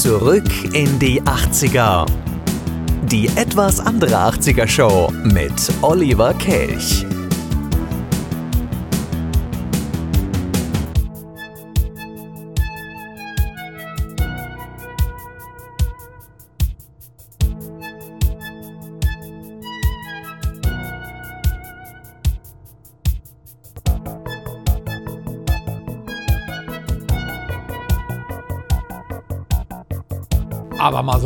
Zurück in die 80er. Die etwas andere 80er Show mit Oliver Kelch.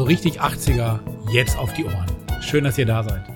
Richtig 80er jetzt auf die Ohren. Schön, dass ihr da seid.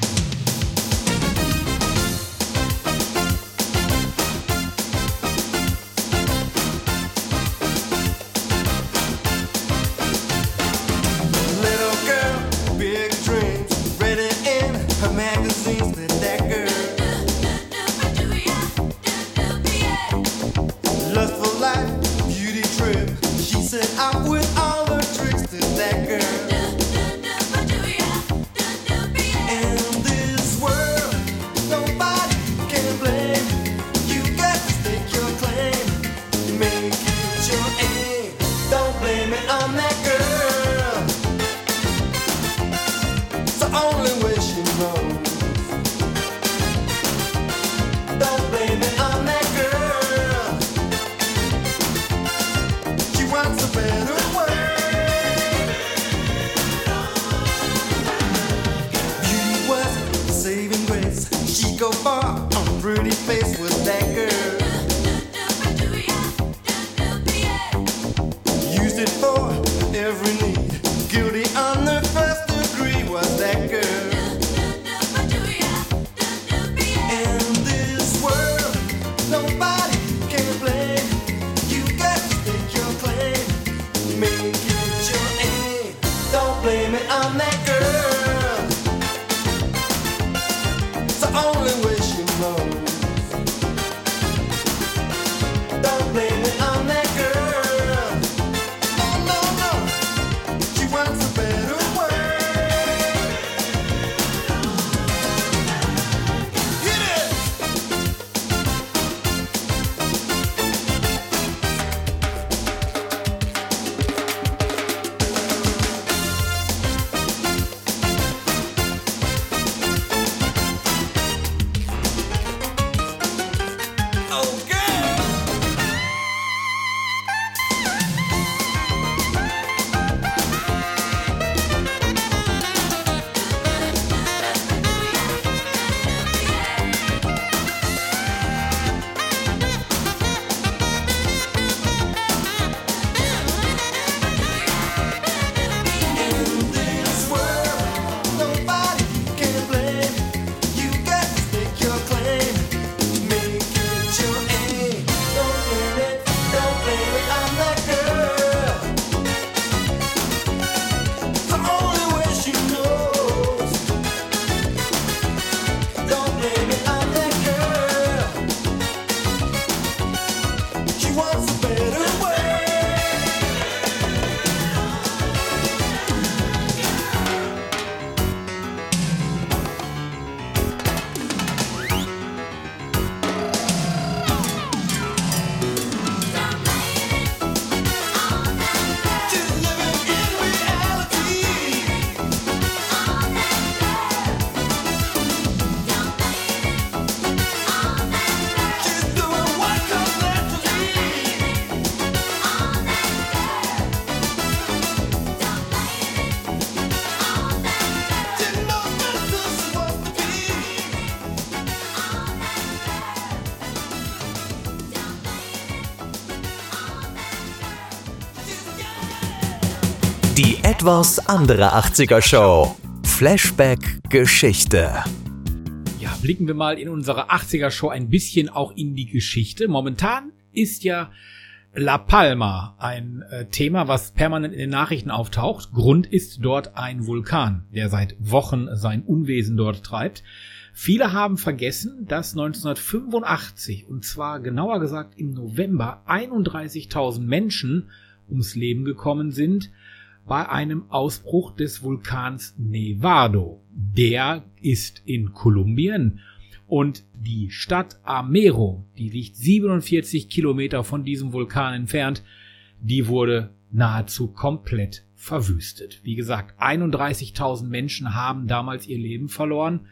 old etwas andere 80er Show. Flashback Geschichte. Ja, blicken wir mal in unsere 80er Show ein bisschen auch in die Geschichte. Momentan ist ja La Palma ein äh, Thema, was permanent in den Nachrichten auftaucht. Grund ist dort ein Vulkan, der seit Wochen sein Unwesen dort treibt. Viele haben vergessen, dass 1985, und zwar genauer gesagt im November, 31.000 Menschen ums Leben gekommen sind bei einem Ausbruch des Vulkans Nevado. Der ist in Kolumbien und die Stadt Amero, die liegt 47 Kilometer von diesem Vulkan entfernt, die wurde nahezu komplett verwüstet. Wie gesagt, 31.000 Menschen haben damals ihr Leben verloren.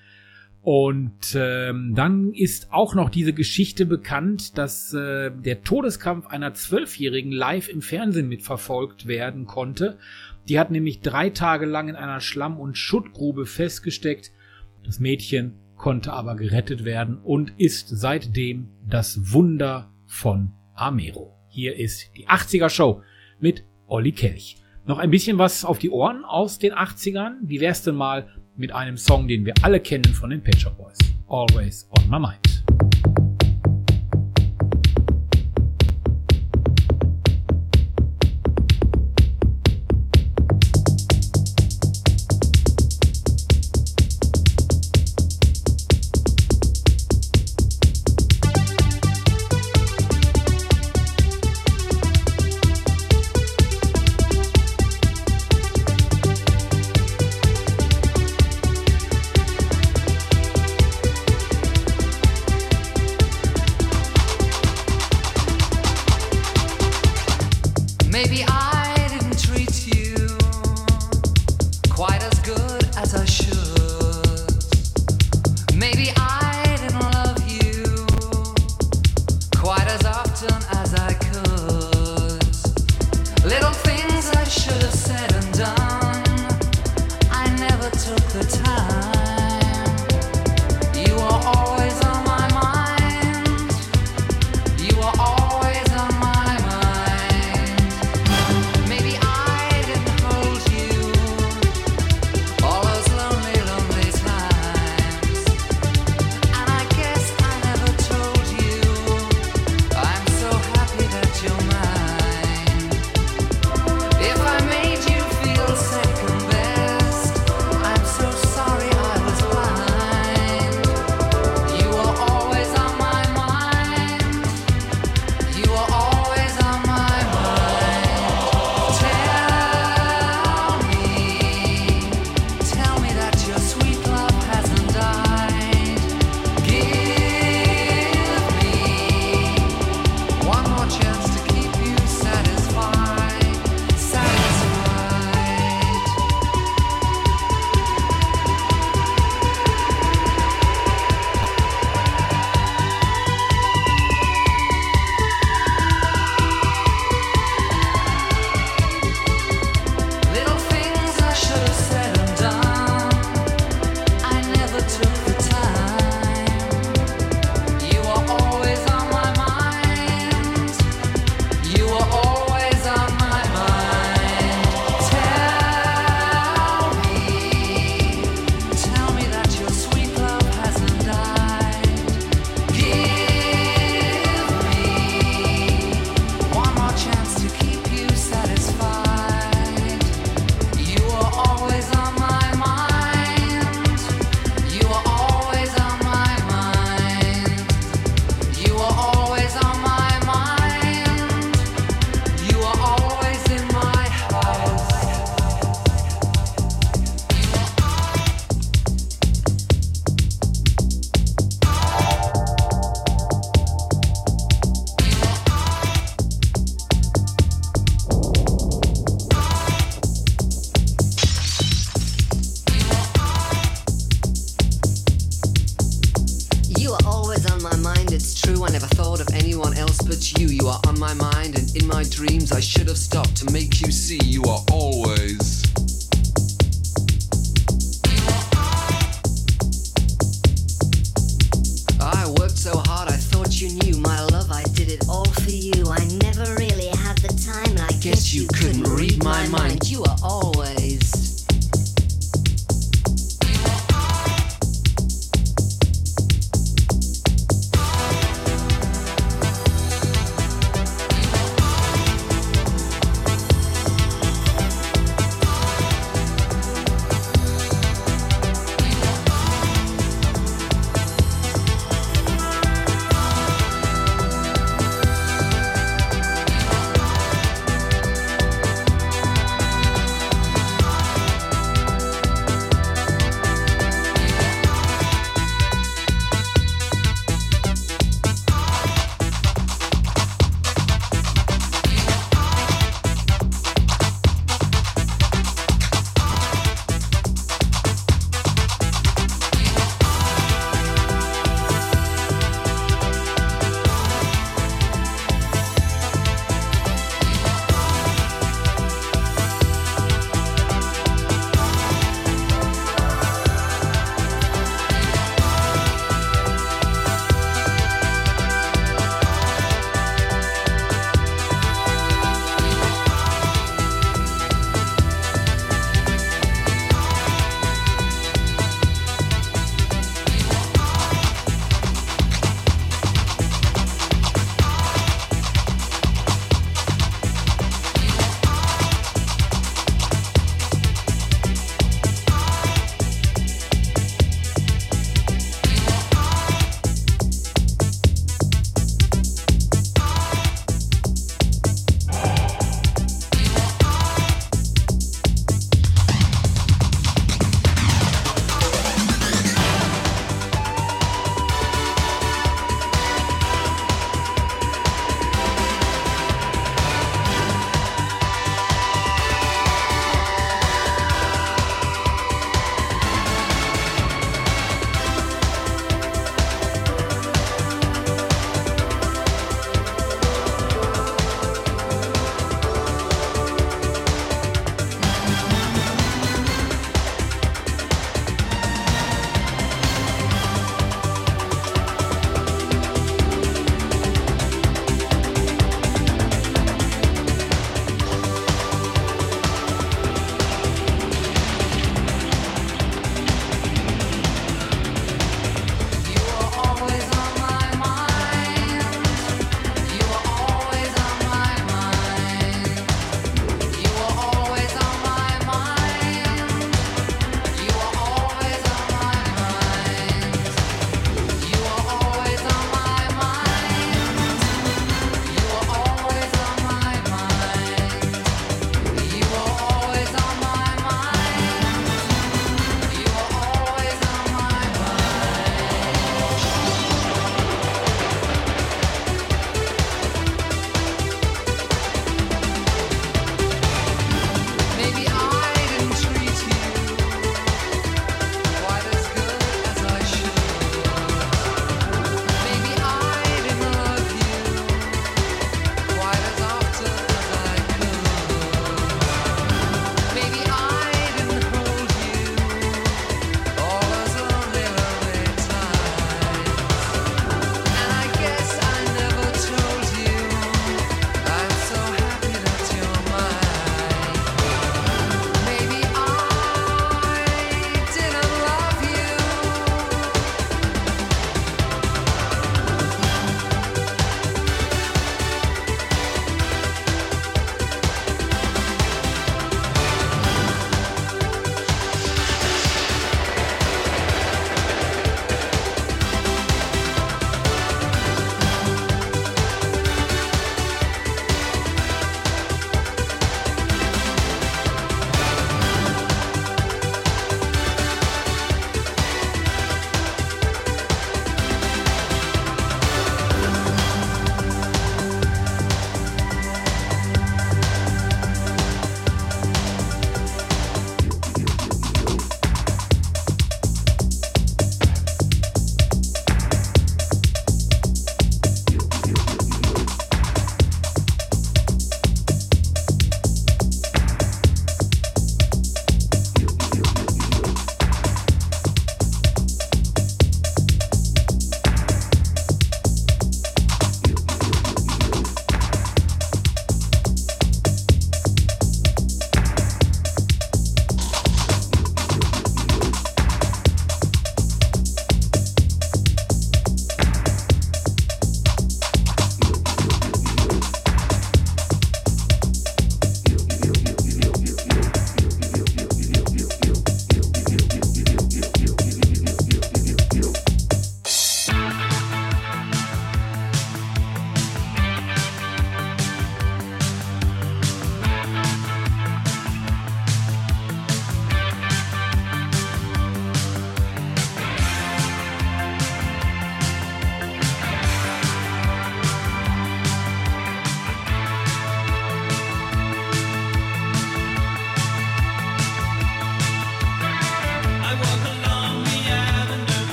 Und ähm, dann ist auch noch diese Geschichte bekannt, dass äh, der Todeskampf einer Zwölfjährigen live im Fernsehen mitverfolgt werden konnte. Die hat nämlich drei Tage lang in einer Schlamm- und Schuttgrube festgesteckt. Das Mädchen konnte aber gerettet werden und ist seitdem das Wunder von Amero. Hier ist die 80er Show mit Olli Kelch. Noch ein bisschen was auf die Ohren aus den 80ern. Wie wär's denn mal mit einem Song, den wir alle kennen von den Pet Shop Boys. Always on my mind.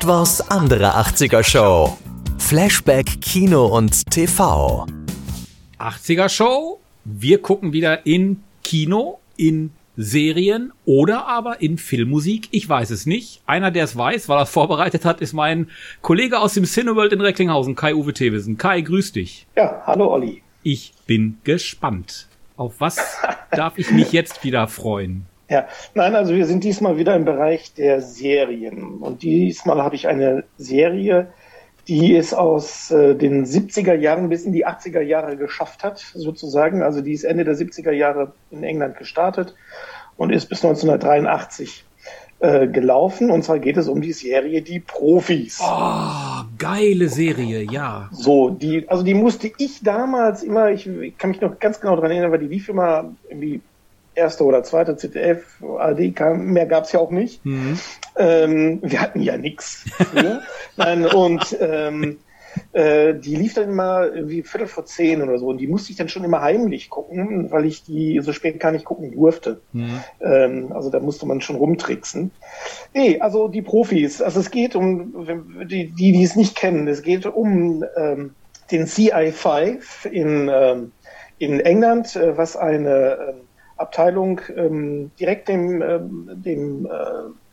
Etwas andere 80er Show. Flashback Kino und TV. 80er Show. Wir gucken wieder in Kino, in Serien oder aber in Filmmusik. Ich weiß es nicht. Einer, der es weiß, weil er es vorbereitet hat, ist mein Kollege aus dem Cineworld in Recklinghausen, Kai-Uwe Thewissen. Kai, grüß dich. Ja, hallo Olli. Ich bin gespannt. Auf was darf ich mich jetzt wieder freuen? Ja, nein, also wir sind diesmal wieder im Bereich der Serien. Und diesmal habe ich eine Serie, die es aus äh, den 70er Jahren bis in die 80er Jahre geschafft hat, sozusagen. Also die ist Ende der 70er Jahre in England gestartet und ist bis 1983 äh, gelaufen. Und zwar geht es um die Serie Die Profis. Oh, geile Serie, ja. So, die, also die musste ich damals immer, ich, ich kann mich noch ganz genau dran erinnern, weil die lief immer irgendwie erste oder zweite ZDF, AD, kam, mehr gab's ja auch nicht. Ähm, wir hatten ja nix. früher. Nein, und ähm, äh, die lief dann immer irgendwie Viertel vor zehn oder so und die musste ich dann schon immer heimlich gucken, weil ich die so spät gar nicht gucken durfte. Ähm, also da musste man schon rumtricksen. Nee, also die Profis, also es geht um, die, die es nicht kennen, es geht um ähm, den CI5 in, ähm, in England, äh, was eine ähm, Abteilung ähm, direkt dem, ähm, dem äh,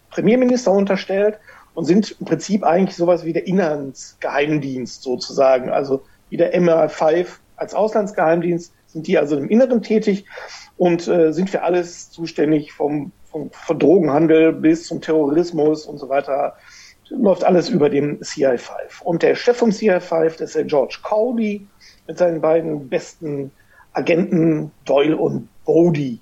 Premierminister unterstellt und sind im Prinzip eigentlich sowas wie der Inlandsgeheimdienst sozusagen. Also wie der MI5 als Auslandsgeheimdienst sind die also im Inneren tätig und äh, sind für alles zuständig vom, vom, vom Drogenhandel bis zum Terrorismus und so weiter. Läuft alles über dem CI5. Und der Chef vom CI5, das ist der George Cowley mit seinen beiden besten Agenten Doyle und Bodie,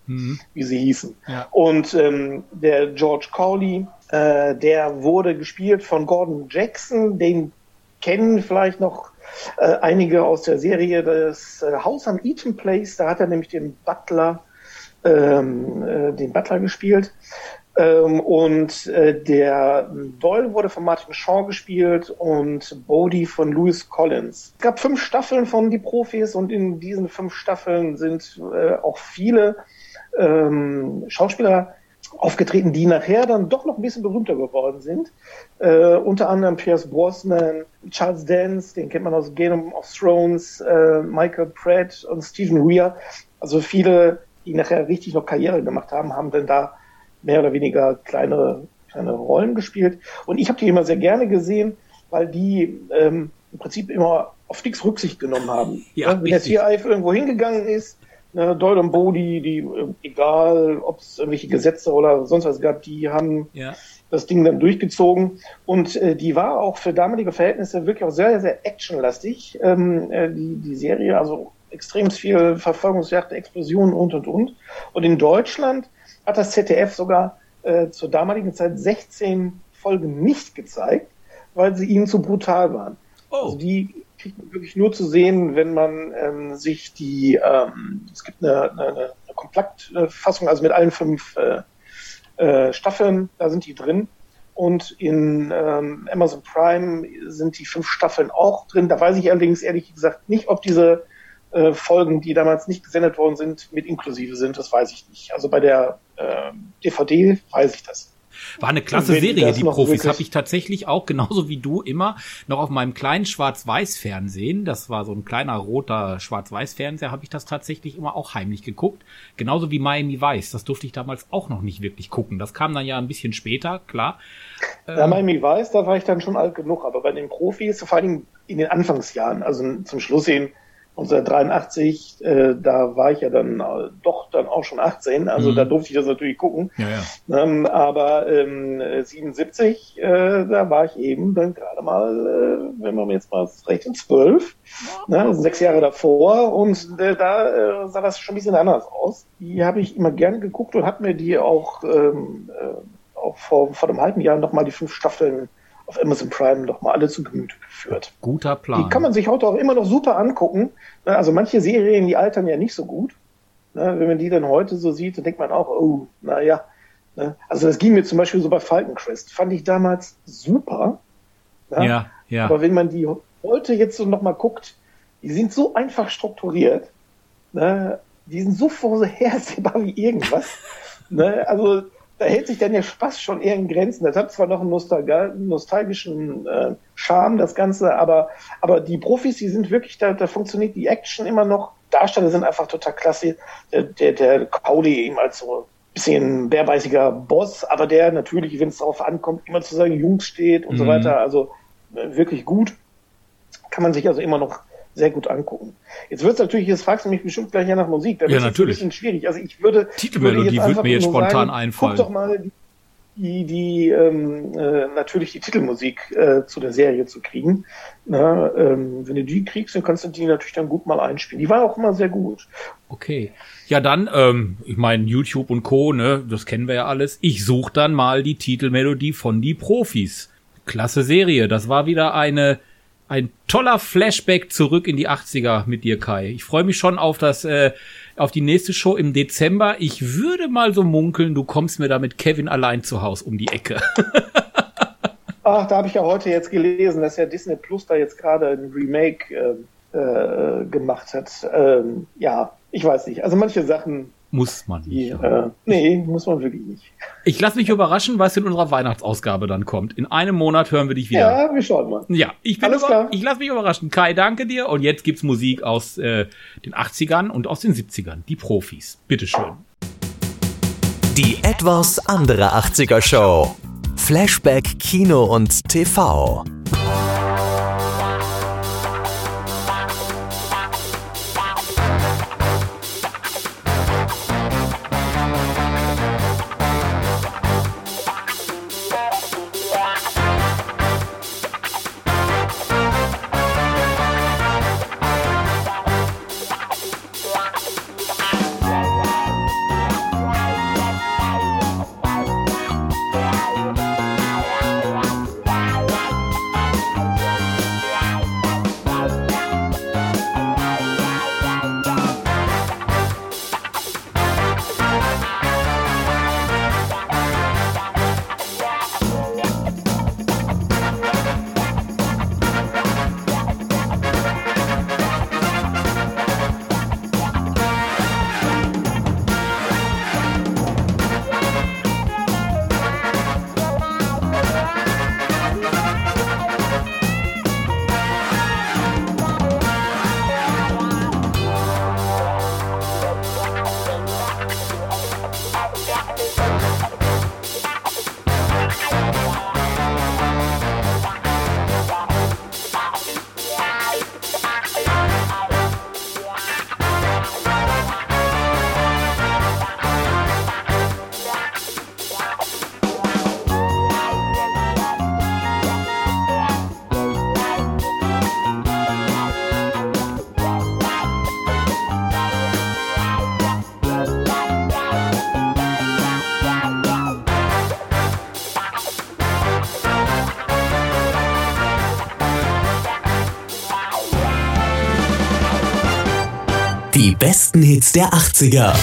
wie sie hießen. Ja. Und ähm, der George Cowley, äh, der wurde gespielt von Gordon Jackson, den kennen vielleicht noch äh, einige aus der Serie das äh, Haus am Eaton Place, da hat er nämlich den Butler, ähm, äh, den Butler gespielt. Ähm, und äh, der Doyle wurde von Martin Shaw gespielt und Bodie von Louis Collins. Es gab fünf Staffeln von Die Profis und in diesen fünf Staffeln sind äh, auch viele ähm, Schauspieler aufgetreten, die nachher dann doch noch ein bisschen berühmter geworden sind. Äh, unter anderem Pierce Brosnan, Charles Dance, den kennt man aus Game of Thrones, äh, Michael Pratt und Stephen Weir. Also viele, die nachher richtig noch Karriere gemacht haben, haben dann da mehr oder weniger kleinere, kleine Rollen gespielt. Und ich habe die immer sehr gerne gesehen, weil die ähm, im Prinzip immer auf nichts Rücksicht genommen haben. Ja, Wenn der. CIF irgendwo hingegangen ist, ne, Doyle und Bodie, die, äh, egal ob es irgendwelche Gesetze oder sonst was gab, die haben Ja. das Ding dann durchgezogen. Und äh, die war auch für damalige Verhältnisse wirklich auch sehr, sehr actionlastig, ähm, äh, die, die Serie. Also extrem viel Verfolgungsjagd, Explosionen und, und, und. Und in Deutschland hat das ZDF sogar äh, zur damaligen Zeit 16 Folgen nicht gezeigt, weil sie ihnen zu brutal waren. Also Oh, die kriegt man wirklich nur zu sehen, wenn man ähm, sich die, ähm, es gibt eine, eine, eine Kompaktfassung, also mit allen fünf äh, äh, Staffeln, da sind die drin. Und in ähm, Amazon Prime sind die fünf Staffeln auch drin. Da weiß ich allerdings ehrlich gesagt nicht, ob diese äh, Folgen, die damals nicht gesendet worden sind, mit inklusive sind. Das weiß ich nicht. Also bei der äh, DVD weiß ich das. war eine klasse Serie, die Profis. Habe ich tatsächlich auch, genauso wie du, immer noch auf meinem kleinen Schwarz-Weiß-Fernsehen. Das war so ein kleiner roter Schwarz-Weiß-Fernseher, habe ich das tatsächlich immer auch heimlich geguckt. Genauso wie Miami Vice. Das durfte ich damals auch noch nicht wirklich gucken. Das kam dann ja ein bisschen später, klar. Ja, Miami Weiß, da war ich dann schon alt genug, aber bei den Profis, vor allem in den Anfangsjahren, also zum Schluss hin 1983, äh, da war ich ja dann äh, doch dann auch schon 18, also Mhm. da durfte ich das natürlich gucken. Ja, ja. Ähm, aber ähm, äh, 77, äh, da war ich eben dann gerade mal, äh, wenn man jetzt mal rechnet, 12, ne, also sechs Jahre davor und äh, da äh, sah das schon ein bisschen anders aus. Die habe ich immer gerne geguckt und habe mir die auch, ähm, äh, auch vor, vor einem halben Jahr nochmal die fünf Staffeln auf Amazon Prime nochmal alle zu Gemüte geführt. Guter Plan. Die kann man sich heute auch immer noch super angucken. Ne, Also manche Serien, die altern ja nicht so gut. Ne, Wenn man die dann heute so sieht, dann denkt man auch, oh, naja. Also das ging mir zum Beispiel so bei Falcon Crest. Fand ich damals super. Ne? ja, ja. Aber wenn man die heute jetzt so nochmal guckt, die sind so einfach strukturiert. Ne? Die sind so vorhersehbar wie irgendwas. ne? Also da hält sich dann der Spaß schon eher in Grenzen. Das hat zwar noch einen nostalga- nostalgischen äh, Charme, das Ganze, aber, aber die Profis, die sind wirklich, da, da funktioniert die Action immer noch. Darsteller sind einfach total klasse. Der, der, der Cowley eben als so ein bisschen bärbeißiger Boss, aber der natürlich, wenn es darauf ankommt, immer zu seinen Jungs steht und so Mhm. weiter. Also äh, wirklich gut. Kann man sich also immer noch sehr gut angucken. Jetzt wird es natürlich, jetzt fragst du mich bestimmt gleich ja nach Musik. Da Ja, natürlich. Ein bisschen schwierig. Also ich würde. Titelmelodie würde mir jetzt spontan sagen, einfallen. Guck doch mal die, die ähm, äh, natürlich die Titelmusik äh, zu der Serie zu kriegen. Na, ähm, wenn du die kriegst, dann kannst du die natürlich dann gut mal einspielen. Die war auch immer sehr gut. Okay. Ja, dann, ähm, ich meine, YouTube und Co., ne, das kennen wir ja alles. Ich suche dann mal die Titelmelodie von die Profis. Klasse Serie. Das war wieder eine Ein toller Flashback zurück in die 80er mit dir, Kai. Ich freue mich schon auf das, äh, auf die nächste Show im Dezember. Ich würde mal so munkeln, du kommst mir da mit Kevin allein zu Haus um die Ecke. Ach, da habe ich ja heute jetzt gelesen, dass ja Disney Plus da jetzt gerade ein Remake äh, äh, gemacht hat. Ähm, ja, ich weiß nicht. Also manche Sachen, Muss man nicht. äh, nee, muss man wirklich nicht. Ich lasse mich überraschen, was in unserer Weihnachtsausgabe dann kommt. In einem Monat hören wir dich wieder. Ja, wir schauen mal. Ja, ich bin Alles über klar. ich lasse mich überraschen. Kai, danke dir. Und jetzt gibt's Musik aus äh, den 80ern und aus den 70ern. Die Profis. Bitteschön. Die etwas andere 80er Show. Flashback Kino und TV. Die besten Hits der 80er.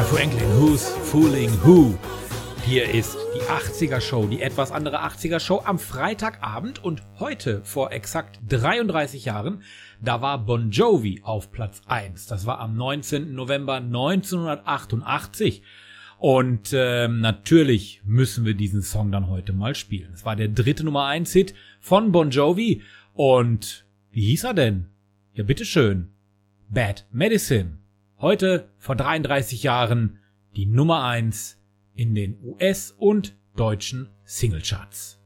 Aretha Franklin, Who's Fooling Who? Hier ist die 80er Show, die etwas andere 80er Show am Freitagabend und heute vor exakt 33 Jahren, da war Bon Jovi auf Platz 1. Das war am 19. November 1988. Und ähm, natürlich müssen wir diesen Song dann heute mal spielen. Es war der dritte Nummer 1 Hit von Bon Jovi und wie hieß er denn? Ja, bitteschön. Bad Medicine. Heute, vor 33 Jahren, die Nummer 1 in den US- und deutschen Singlecharts.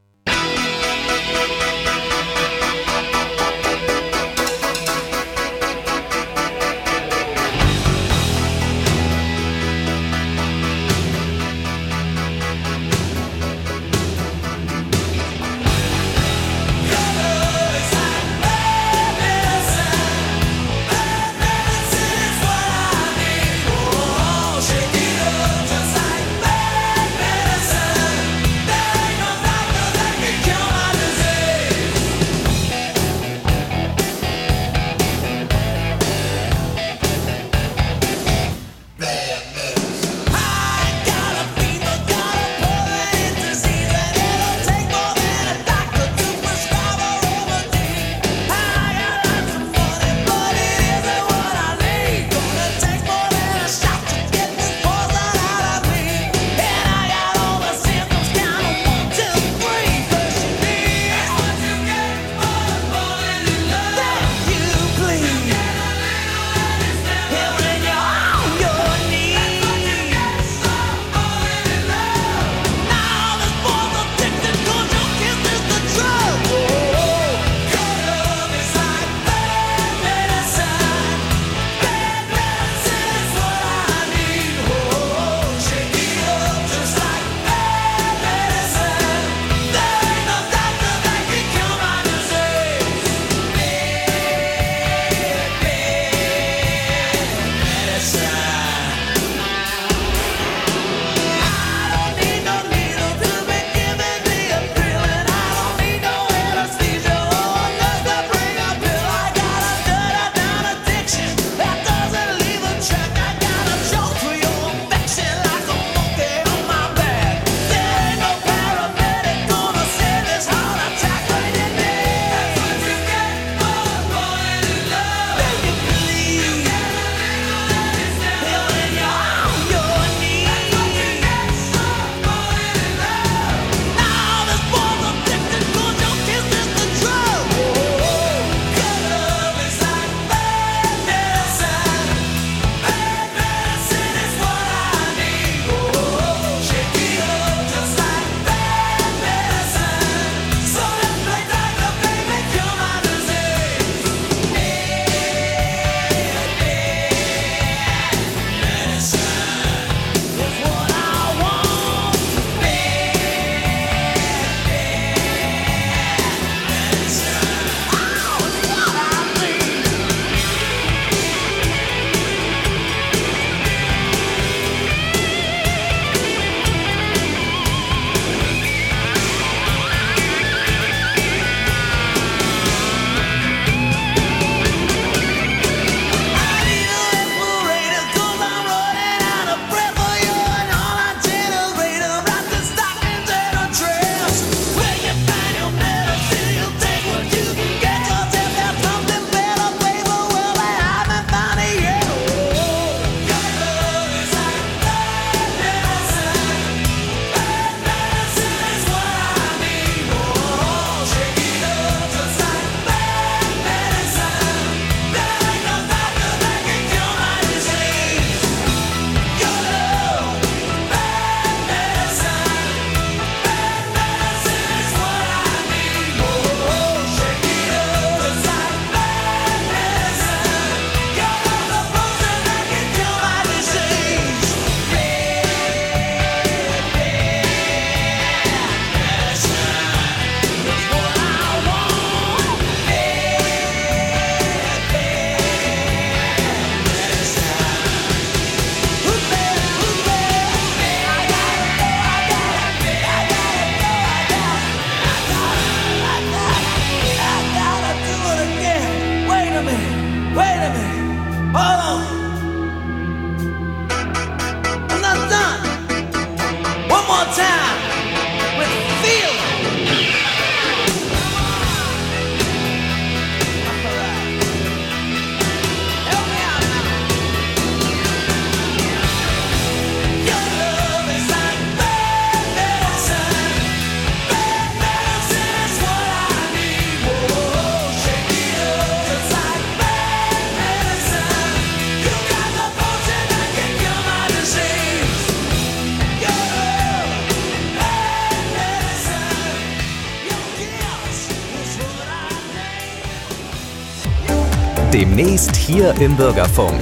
Demnächst hier im Bürgerfunk.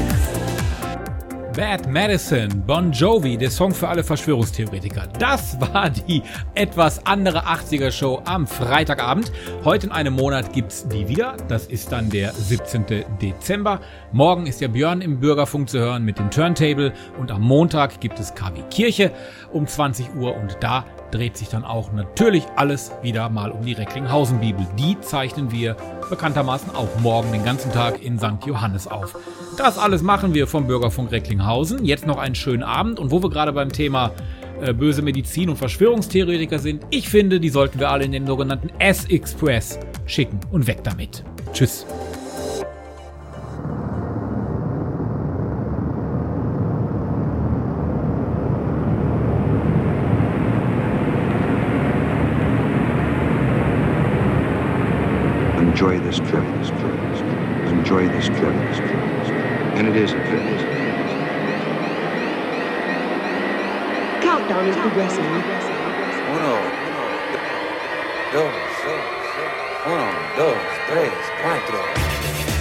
Bad Medicine, Bon Jovi, der Song für alle Verschwörungstheoretiker. Das war die etwas andere 80er Show am Freitagabend. Heute in einem Monat gibt's die wieder. Das ist dann der 17. Dezember. Morgen ist ja Björn im Bürgerfunk zu hören mit dem Turntable und am Montag gibt es KW Kirche um 20 Uhr und da dreht sich dann auch natürlich alles wieder mal um die Recklinghausen Bibel. Die zeichnen wir bekanntermaßen auch morgen den ganzen Tag in St. Johannes auf. Das alles machen wir vom Bürgerfunk Recklinghausen. Jetzt noch einen schönen Abend und wo wir gerade beim Thema äh, böse Medizin und Verschwörungstheoretiker sind, ich finde, die sollten wir alle in den sogenannten S-Express schicken und weg damit. Tschüss. Enjoy this trip. Enjoy this trip. And it is a trip. Countdown is progressing. Uno, dos, uno, dos, tres, cuatro.